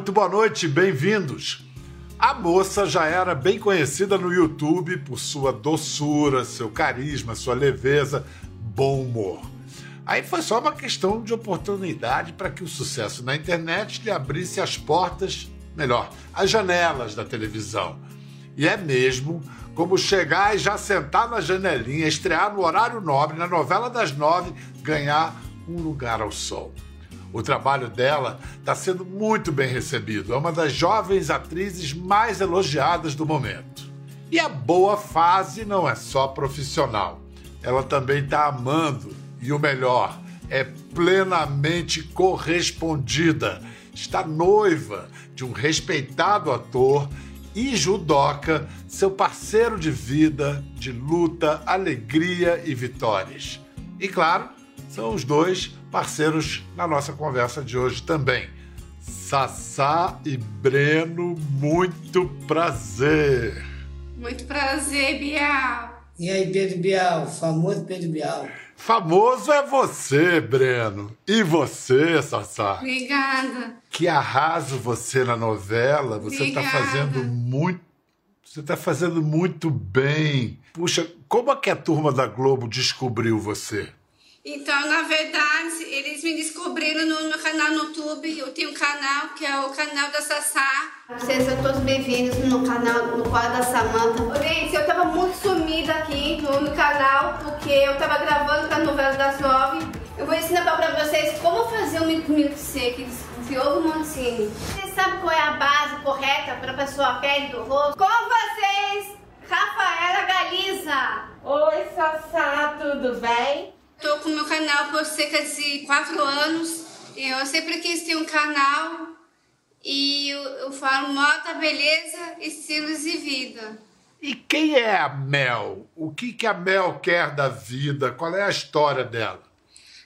muito boa noite, bem-vindos. A moça já era bem conhecida no YouTube por sua doçura, seu carisma, sua leveza, bom humor. Aí foi só uma questão de oportunidade para que o sucesso na internet lhe abrisse as portas, melhor, as janelas da televisão. E é mesmo como chegar e já sentar na janelinha, estrear no horário nobre, na novela das nove, ganhar um lugar ao sol. O trabalho dela está sendo muito bem recebido. É uma das jovens atrizes mais elogiadas do momento. E a boa fase não é só profissional. Ela também está amando. E o melhor, é plenamente correspondida. Está noiva de um respeitado ator e judoca, seu parceiro de vida, de luta, alegria e vitórias. E claro, são os dois parceiros na nossa conversa de hoje também. Sassá e Breno, muito prazer. Muito prazer, Bial. E aí, Pedro Bial, famoso Pedro Bial. Famoso é você, Breno. E você, Sassá. Obrigada. Que arraso você na novela. Você está fazendo muito. Você está fazendo muito bem. Puxa, como é que a turma da Globo descobriu você? Então, na verdade, eles me descobriram no meu canal no YouTube. Eu tenho um canal que é o canal da Sassá. Sejam todos bem-vindos no canal, no quadro da Samanta. Gente, eu tava muito sumida aqui no, no canal, porque eu tava gravando a novela das nove. Eu vou ensinar pra vocês como fazer um milkshake de ovo Montini. Você sabe qual é a base correta para pessoa pele do rosto? Com vocês, Rafaela Galiza. Oi, Sassá, tudo bem? Tô com meu canal por cerca de quatro anos. Eu sempre quis ter um canal e eu, eu falo moda, beleza, estilos e vida. E quem é a Mel? O que, que a Mel quer da vida? Qual é a história dela?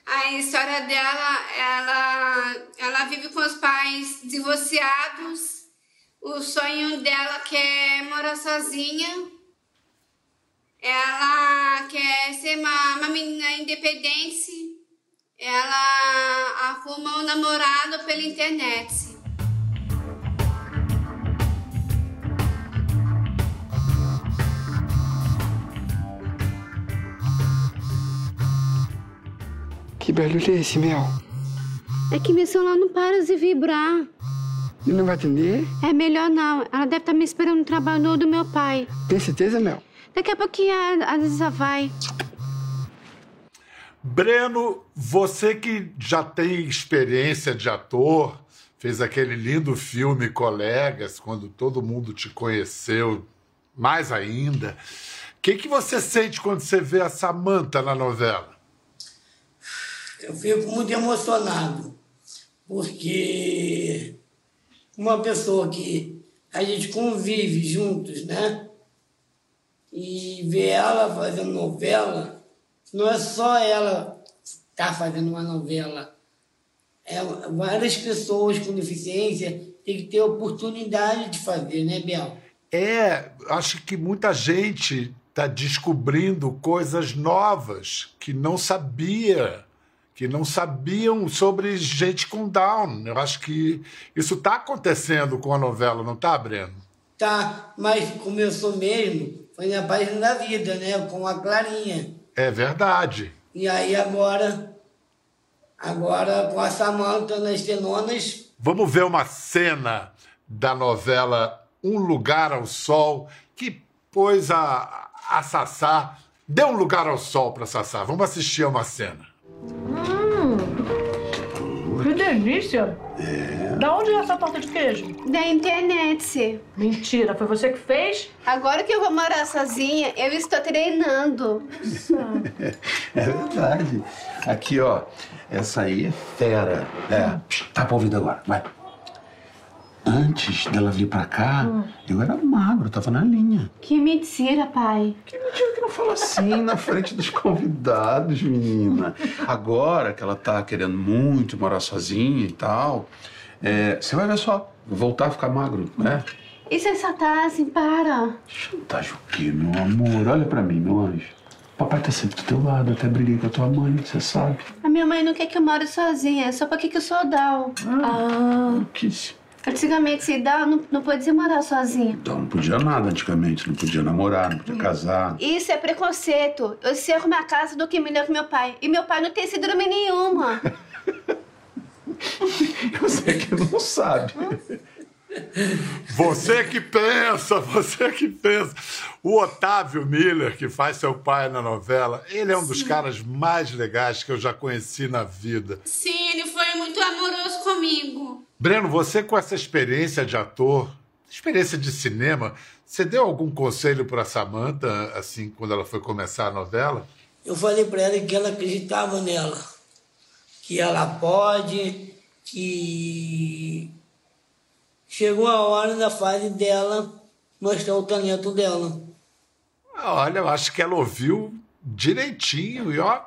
A história dela, ela, ela vive com os pais divorciados. O sonho dela é morar sozinha ela quer ser uma, uma menina independente, ela arruma um namorado pela internet. Que barulho é esse, Mel? É que meu celular não para de vibrar. E não vai atender? É melhor não. Ela deve estar me esperando no trabalho do meu pai. Tem certeza, Mel? Daqui a pouquinho a, a Lisa vai. Breno, você que já tem experiência de ator, fez aquele lindo filme Colegas, quando todo mundo te conheceu, mais ainda. O que, que você sente quando você vê a Samantha na novela? Eu fico muito emocionado, porque uma pessoa que a gente convive juntos, né? E ver ela fazendo novela, não é só ela estar tá fazendo uma novela. É, várias pessoas com deficiência têm que ter oportunidade de fazer, né, Biel? É, acho que muita gente está descobrindo coisas novas que não sabia, que não sabiam sobre gente com Down. Eu acho que isso está acontecendo com a novela, não está, Breno? Tá, mas começou mesmo foi na página da vida, né? Com a Clarinha. É verdade. E aí agora, agora com a Samanta nas tenonas. Vamos ver uma cena da novela Um Lugar ao Sol, que pôs a, a Sassá, deu um lugar ao sol para Sassá. Vamos assistir a uma cena. Hum, que delícia! É. Da onde é essa torta de queijo? Da internet. Mentira, foi você que fez? Agora que eu vou morar sozinha, eu estou treinando. é verdade. Aqui, ó, essa aí é fera. É, tá pra ouvido agora, vai. Antes dela vir pra cá, hum. eu era magro, tava na linha. Que mentira, pai. Que mentira que não fala assim na frente dos convidados, menina. Agora que ela tá querendo muito morar sozinha e tal, é, você vai ver só, voltar a ficar magro, né? Isso é chantagem, para. Chantagem o quê, meu amor? Olha pra mim, meu anjo. Papai tá sempre do teu lado, até briguei com a tua mãe, você sabe. A minha mãe não quer que eu more sozinha, é só porque que eu sou Dal. Ah, ah. Que... Antigamente, Down não, não podia morar sozinha. Então não podia nada antigamente, não podia namorar, não podia casar. Isso é preconceito. Eu sei arrumar a casa do que melhor que meu pai. E meu pai não tem síndrome nenhuma. Você que não sabe. Você que pensa, você que pensa. O Otávio Miller, que faz seu pai na novela, ele é um dos caras mais legais que eu já conheci na vida. Sim, ele foi muito amoroso comigo. Breno, você com essa experiência de ator, experiência de cinema, você deu algum conselho para Samantha assim quando ela foi começar a novela? Eu falei para ela que ela acreditava nela, que ela pode, que chegou a hora da fase dela mostrar o talento dela. Olha, eu acho que ela ouviu direitinho e ó,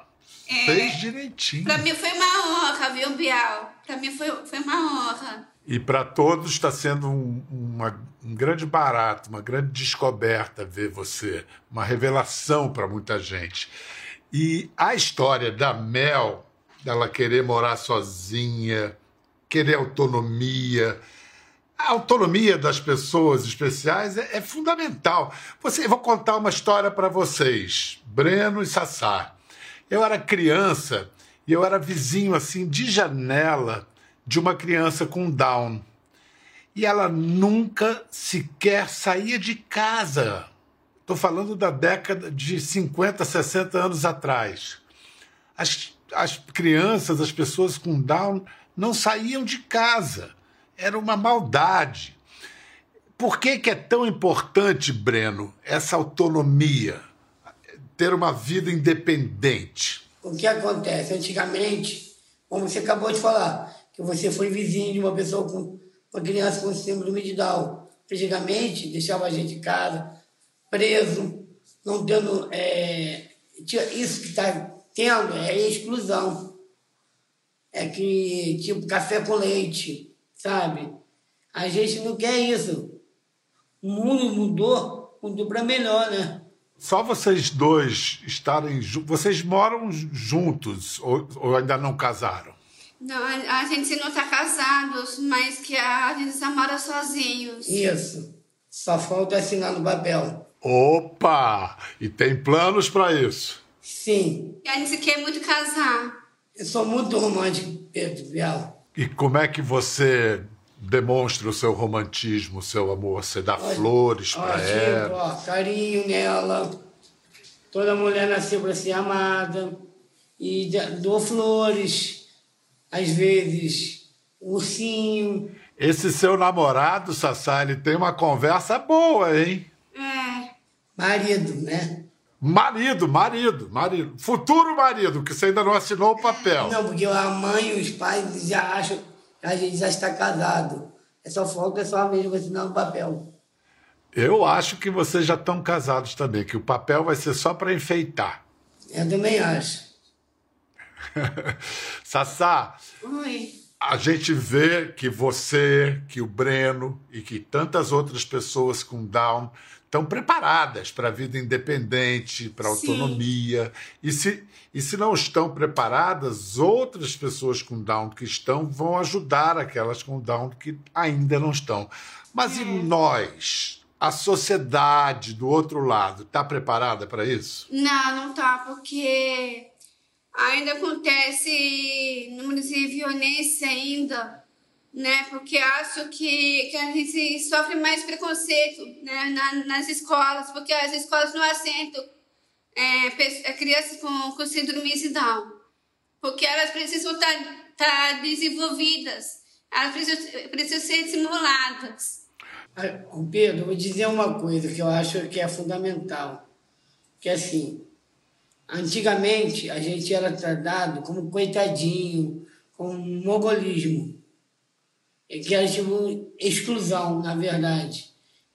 É. fez direitinho. Pra mim foi uma honra, viu, Bial? Pra mim foi, foi uma honra. E para todos está sendo um, uma- um grande barato, uma grande descoberta ver você, uma revelação para muita gente. E a história da Mel, dela querer morar sozinha, querer autonomia, a autonomia das pessoas especiais é, é fundamental. Você, eu vou contar uma história para vocês, Breno e Sassá. Eu era criança e eu era vizinho assim de janela de uma criança com Down. E ela nunca sequer saía de casa. Estou falando da década de 50, 60 anos atrás. As, as crianças, as pessoas com Down, não saíam de casa. Era uma maldade. Por que, que é tão importante, Breno, essa autonomia? Ter uma vida independente? O que acontece? Antigamente, como você acabou de falar, que você foi vizinho de uma pessoa com uma criança com síndrome de Down. Antigamente, deixava a gente em casa, preso, não tendo. é, isso que está tendo é exclusão. É que, tipo, café com leite, sabe? A gente não quer isso. O mundo mudou, mudou para melhor, né? Só vocês dois estarem juntos. Vocês moram juntos ou, ou ainda não casaram? Não, a, a gente não tá casados, mas que a gente namora sozinhos. Isso. Só falta assinar no papel. Opa! E tem planos para isso? Sim, E a gente quer muito casar. eu sou muito romântico, Pedro Bial. E como é que você demonstra o seu romantismo, o seu amor? Você dá flores Ó, para tipo, ela? ó, carinho nela. Toda mulher nasceu para ser amada. E dou flores. Às vezes, um ursinho. Esse seu namorado, Sassá, ele tem uma conversa boa, hein? É. Marido, né? Marido, marido, marido. Futuro marido, que você ainda não assinou o papel. Não, porque a mãe e os pais já acham que a gente já está casado. É só falta só mesmo assinar no papel. Eu acho que vocês já estão casados também, que o papel vai ser só para enfeitar. Eu também acho. Sassá, Oi. a gente vê que você, que o Breno e que tantas outras pessoas com Down estão preparadas para a vida independente, para a autonomia. E se, e se não estão preparadas, outras pessoas com Down que estão vão ajudar aquelas com Down que ainda não estão. Mas e nós? A sociedade do outro lado está preparada para isso? Não, não tá, porque ainda acontece números de violência ainda, né? Porque acho que, que a gente sofre mais preconceito né? Na- nas escolas, porque as escolas não aceitam é, é, crianças com, com síndrome de Down. Porque elas precisam estar desenvolvidas, elas precisam, precisam ser estimuladas. Ah, Pedro, vou dizer uma coisa que eu acho que é fundamental. Que assim, antigamente a gente era tratado como coitadinho, como mogolismo. E que era tipo exclusão, na verdade.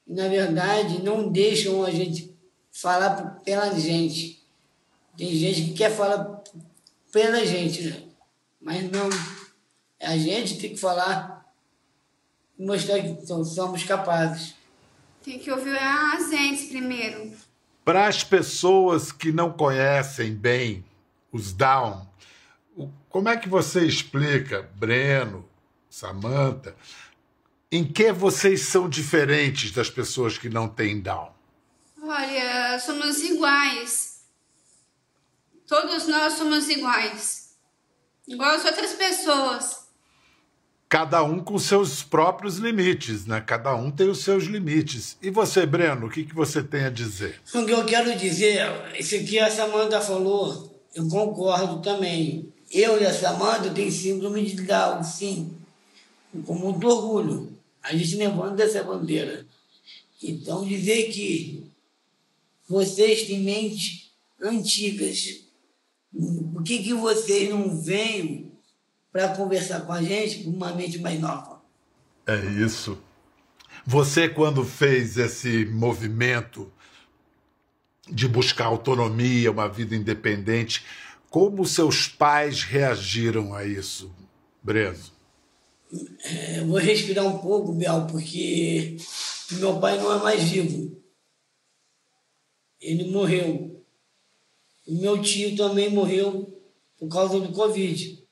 E, na verdade, não deixam a gente falar pela gente. Tem gente que quer falar pela gente, né? Mas não. A gente tem que falar e mostrar que so- somos capazes. Tem que ouvir a gente primeiro. Para as pessoas que não conhecem bem os Down, como é que você explica, Breno, Samantha, Em que vocês são diferentes das pessoas que não têm Down? Olha, somos iguais. Todos nós somos iguais. Igual as outras pessoas. Cada um com seus próprios limites, né? Cada um tem os seus limites. E você, Breno, o que, que você tem a dizer? O que eu quero dizer, isso aqui a Samanta falou, eu concordo também. Eu e a Samanta tem síndrome de Down, sim. Com muito orgulho. A gente levanta essa bandeira. Então, dizer que vocês têm mentes antigas, por que, que vocês não vêm para conversar com a gente com uma mente mais nova? É isso. Você, quando fez esse movimento de buscar autonomia, uma vida independente, como seus pais reagiram a isso, Breno? É, vou respirar um pouco, Bel, porque meu pai não é mais vivo. Ele morreu. O meu tio também morreu por causa do Covid.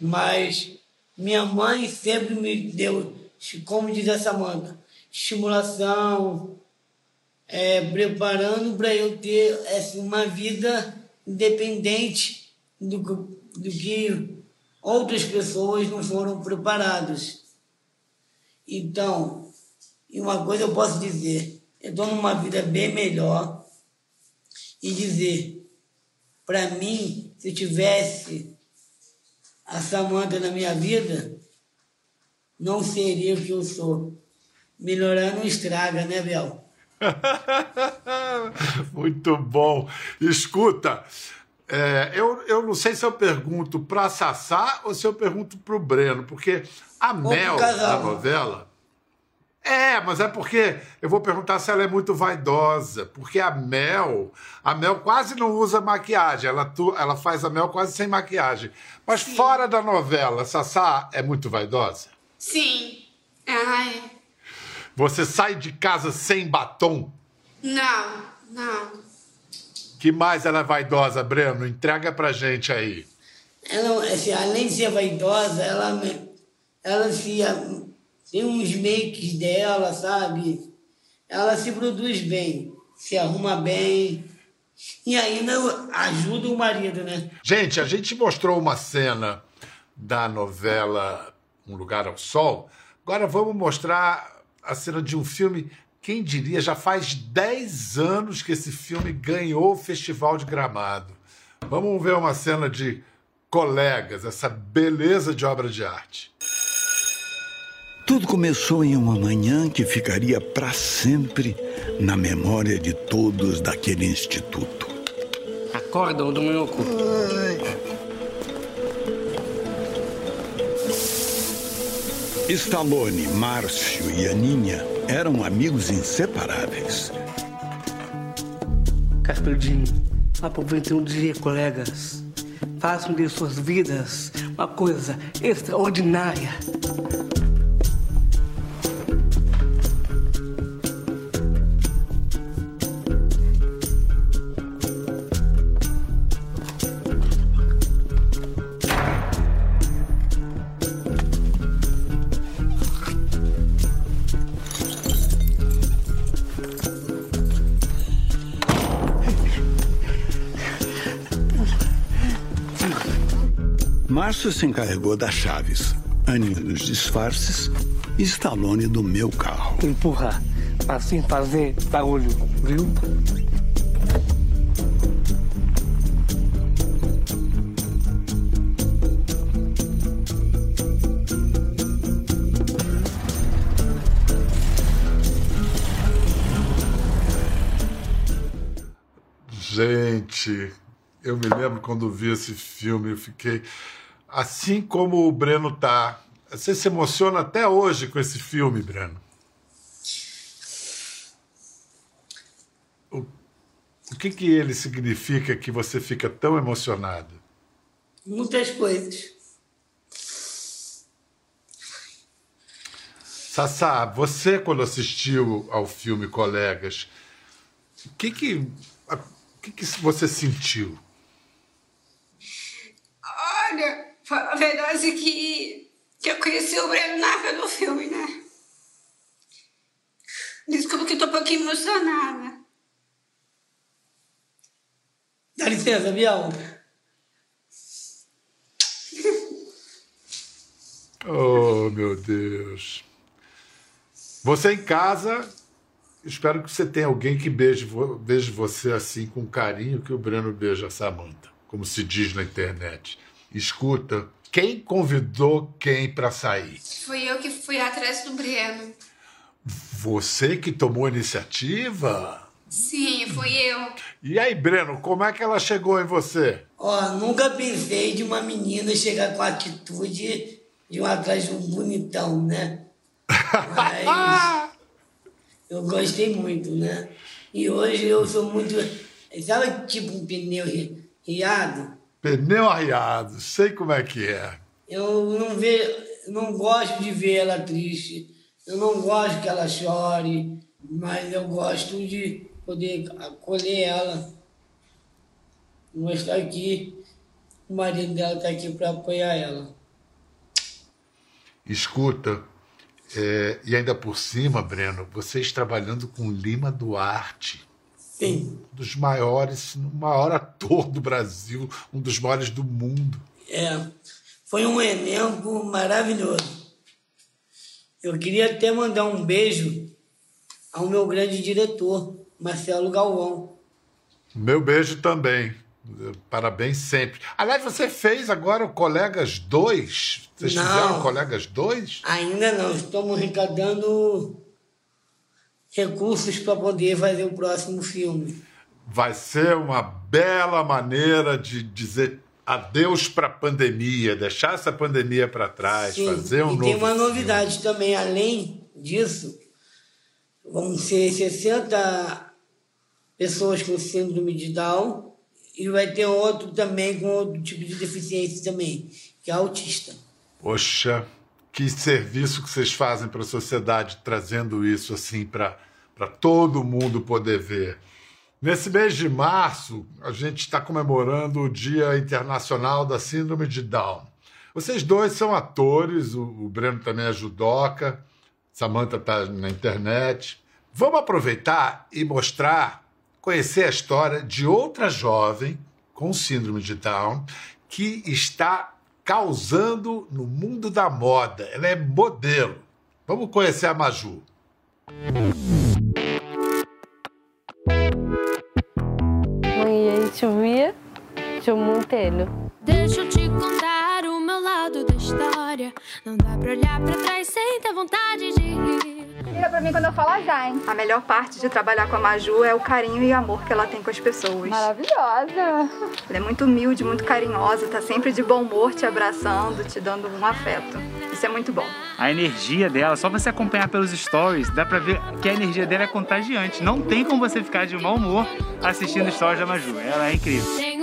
Mas minha mãe sempre me deu, como diz a Samanta, estimulação, é, preparando para eu ter assim, uma vida independente do, do que outras pessoas não foram preparadas. Então, e uma coisa eu posso dizer, eu estou numa vida bem melhor e dizer, para mim, se eu tivesse a Samanta na minha vida, não seria o que eu sou. Melhorar não estraga, né, Bel? Muito bom. Escuta, é, eu, eu não sei se eu pergunto para Sassá ou se eu pergunto para o Breno, porque a Mel da novela. É, mas é porque eu vou perguntar se ela é muito vaidosa, porque a Mel, a Mel quase não usa maquiagem, ela, tu, ela faz a Mel quase sem maquiagem. Mas Sim. fora da novela, Sassá é muito vaidosa? Sim. Ai. Você sai de casa sem batom? Não, não. Que mais ela é vaidosa, Breno? Entrega pra gente aí. Ela, assim, além de ser vaidosa, ela, ela se, tem uns makes dela, sabe? Ela se produz bem, se arruma bem. E ainda ajuda o marido, né? Gente, a gente mostrou uma cena da novela Um Lugar ao Sol. Agora vamos mostrar a cena de um filme. Quem diria, já faz 10 anos que esse filme ganhou o Festival de Gramado. Vamos ver uma cena de colegas, essa beleza de obra de arte. Tudo começou em uma manhã que ficaria para sempre na memória de todos daquele instituto. Acorda, Dominoco. Stallone, Márcio e Aninha eram amigos inseparáveis. Casperdinho, aproveitem o dia, colegas. Façam de suas vidas uma coisa extraordinária. Márcio se encarregou das chaves, Aninha dos disfarces e Stallone do meu carro. Empurra, assim fazer barulho, viu? Gente, eu me lembro quando vi esse filme, eu fiquei assim como o Breno tá. Você se emociona até hoje com esse filme, Breno? O, o que que ele significa que você fica tão emocionado? Muitas coisas. Sassá, você quando assistiu ao filme Colegas, o que que, o que, que você sentiu? Olha, a verdade é que que eu conheci o Breno na época do filme, né? Desculpa que eu tô um pouquinho emocionada. Dá licença, Biel. Oh, meu Deus. Você em casa, espero que você tenha alguém que beije, beije você assim com carinho que o Breno beija a Samanta, como se diz na internet. Escuta, quem convidou quem para sair? Foi eu que fui atrás do Breno. Você que tomou a iniciativa? Sim, fui eu. E aí, Breno, como é que ela chegou em você? Ó, nunca pensei de uma menina chegar com a atitude de um atrás de um bonitão, né? Mas eu gostei muito, né? E hoje eu sou muito. Sabe tipo um pneu ri- riado? Pneu arriado, sei como é que é. Eu não vejo, não gosto de ver ela triste. Eu não gosto que ela chore, mas eu gosto de poder acolher ela. Mostrar que o marido dela está aqui para apoiar ela. Escuta, é, e ainda por cima, Breno, vocês trabalhando com Lima Duarte. Sim. Um dos maiores, o maior ator do Brasil, um dos maiores do mundo. É, foi um elenco maravilhoso. Eu queria até mandar um beijo ao meu grande diretor, Marcelo Galvão. Meu beijo também. Parabéns sempre. Aliás, você fez agora o Colegas 2? Vocês Não. fizeram o Colegas 2? Ainda não, estamos arrecadando recursos para poder fazer o próximo filme. Vai ser uma bela maneira de dizer adeus para a pandemia, deixar essa pandemia para trás, Sim, fazer um e novo. tem uma novidade também, além disso, vão ser 60 pessoas com síndrome de Down e vai ter outro também com outro tipo de deficiência também, que é autista. Poxa, que serviço que vocês fazem para a sociedade trazendo isso assim para todo mundo poder ver. Nesse mês de março, a gente está comemorando o Dia Internacional da Síndrome de Down. Vocês dois são atores, o, o Breno também é judoca, Samantha está na internet. Vamos aproveitar e mostrar, conhecer a história de outra jovem com síndrome de Down que está causando no mundo da moda. Ela é modelo. Vamos conhecer a Maju. Oi, chovia, deixa Montelho. Deixa eu te contar história. Não dá pra olhar pra trás sem ter vontade de rir. Liga pra mim quando eu falar já, hein? A melhor parte de trabalhar com a Maju é o carinho e amor que ela tem com as pessoas. Maravilhosa! Ela é muito humilde, muito carinhosa, tá sempre de bom humor, te abraçando, te dando um afeto. Isso é muito bom. A energia dela, só você acompanhar pelos stories, dá pra ver que a energia dela é contagiante. Não tem como você ficar de mau humor assistindo stories da Maju. Ela é incrível.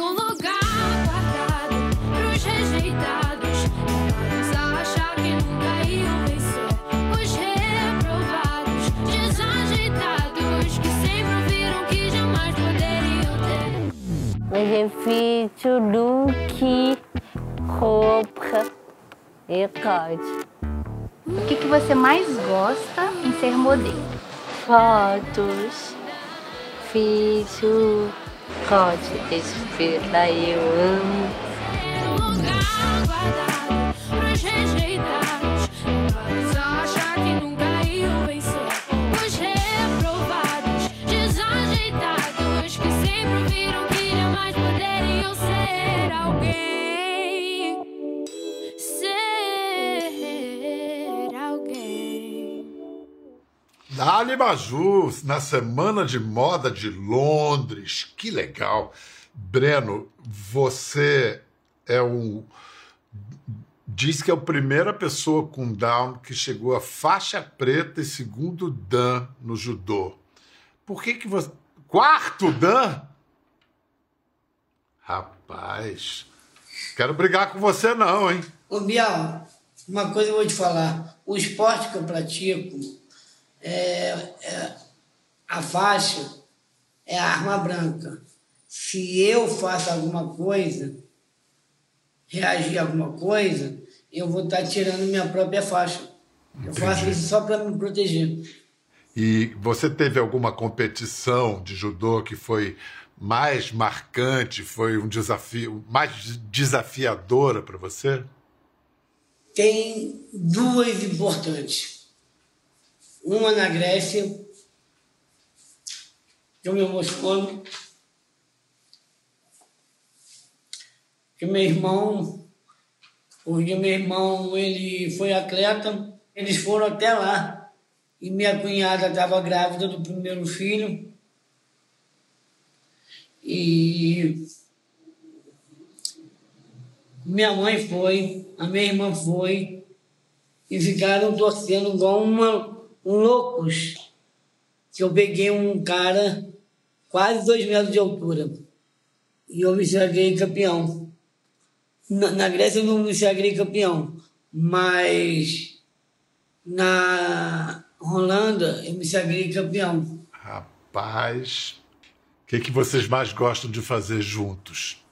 Poderiam ter. Benefício look, roupa e código. O que, que você mais gosta em ser modelo? Fotos, vídeo, código, espera, eu amo. Dali Maju, na Semana de Moda de Londres. Que legal. Breno, você é um. Diz que é a primeira pessoa com Down que chegou a faixa preta e segundo Dan no judô. Por que que você. Quarto Dan? Rapaz, quero brigar com você não, hein? Ô, Bial, uma coisa eu vou te falar. O esporte que eu pratico, é, é- a faixa é a arma branca. Se eu faço alguma coisa, reagir a alguma coisa, eu vou estar tirando minha própria faixa. Eu faço isso só para me proteger. E você teve alguma competição de judô que foi mais marcante, foi um desafio mais desafiadora para você? Tem duas importantes. Uma na Grécia, eu me emociono, que meu irmão, porque meu irmão ele foi atleta, eles foram até lá e minha cunhada estava grávida do primeiro filho. E minha mãe foi, a minha irmã foi, e ficaram torcendo igual uma, um loucos. Que eu peguei um cara quase dois metros de altura. E eu me sagrei campeão. Na, na Grécia eu não me sagrei campeão, mas na Holanda, eu me sagrei campeão. Rapaz, o que, que vocês mais gostam de fazer juntos?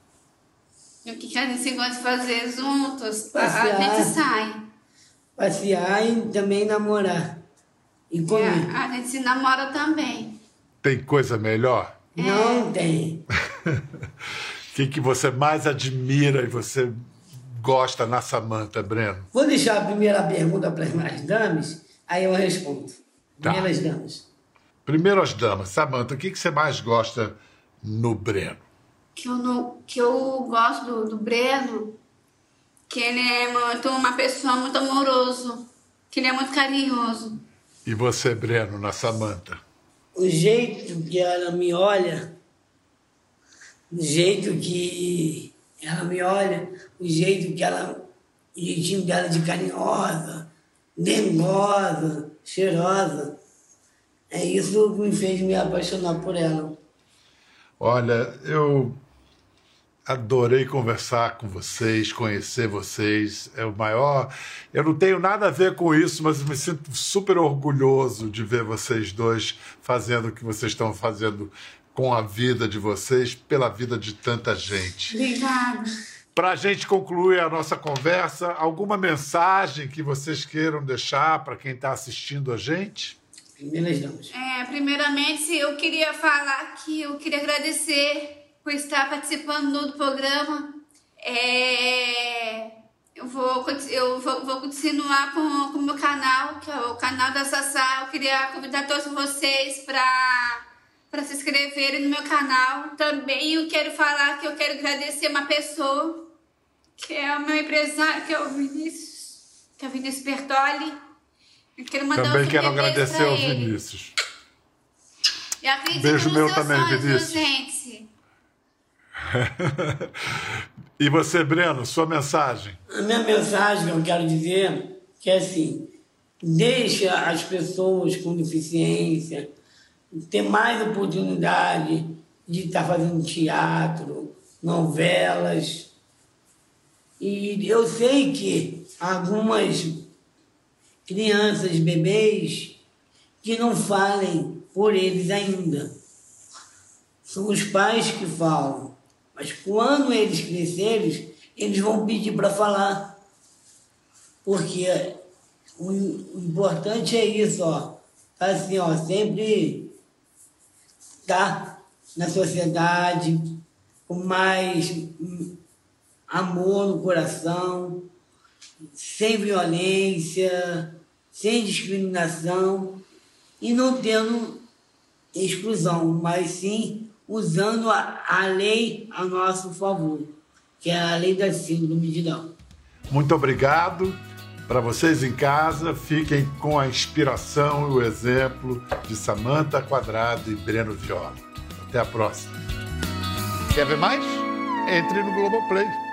O que, que a gente gosta de fazer juntos? Passear. A gente sai. Passear e também namorar. E comer. É, a gente se namora também. Tem coisa melhor? Não tem. O que, que você mais admira e você gosta na Samanta, Breno? Vou deixar a primeira pergunta para as damas, aí eu respondo. Tá. Primeiras damas. Primeiro as damas. Samanta, o que, que você mais gosta no Breno? Que eu, não, que eu gosto do, do Breno, que ele é muito, uma pessoa muito amoroso, que ele é muito carinhoso. E você, Breno, na Samanta? O jeito que ela me olha, o jeito que ela me olha, o jeito que ela, o jeitinho dela de carinhosa, dengosa, cheirosa. É isso que me fez me apaixonar por ela. Olha, eu adorei conversar com vocês, conhecer vocês. É o maior. Eu não tenho nada a ver com isso, mas me sinto super orgulhoso de ver vocês dois fazendo o que vocês estão fazendo com a vida de vocês, pela vida de tanta gente. Obrigada. Para a gente concluir a nossa conversa, alguma mensagem que vocês queiram deixar para quem está assistindo a gente? Primeiras damas. É, primeiramente, eu queria falar que eu queria agradecer por estar participando do programa. É, eu vou, eu vou, vou continuar com com o meu canal, que é o canal da Sassá. Eu queria convidar todos vocês para para se inscreverem no meu canal. Também eu quero falar que eu quero agradecer uma pessoa, que é o meu empresário, que é o Vinícius, que é o Vinícius Bertoli. Eu quero mandar Também um quero agradecer ao. Vinícius. E acredito Beijo meu também, sonhos, Vinícius. gente. e você, Breno, sua mensagem? A minha mensagem que eu quero dizer que é assim, deixa as pessoas com deficiência ter mais oportunidade de estar fazendo teatro, novelas. E eu sei que algumas crianças, bebês, que não falem por eles ainda. São os pais que falam. Mas quando eles crescerem, eles vão pedir para falar. Porque o importante é isso, ó. Tá assim, ó, sempre tá na sociedade com mais amor no coração, sem violência, sem discriminação e não tendo exclusão, mas sim usando a, a lei a nosso favor, que é a lei da síndrome de Down. Muito obrigado. Para vocês em casa, fiquem com a inspiração e o exemplo de Samanta Quadrado e Breno Viola. Até a próxima. Quer ver mais? Entre no Globoplay.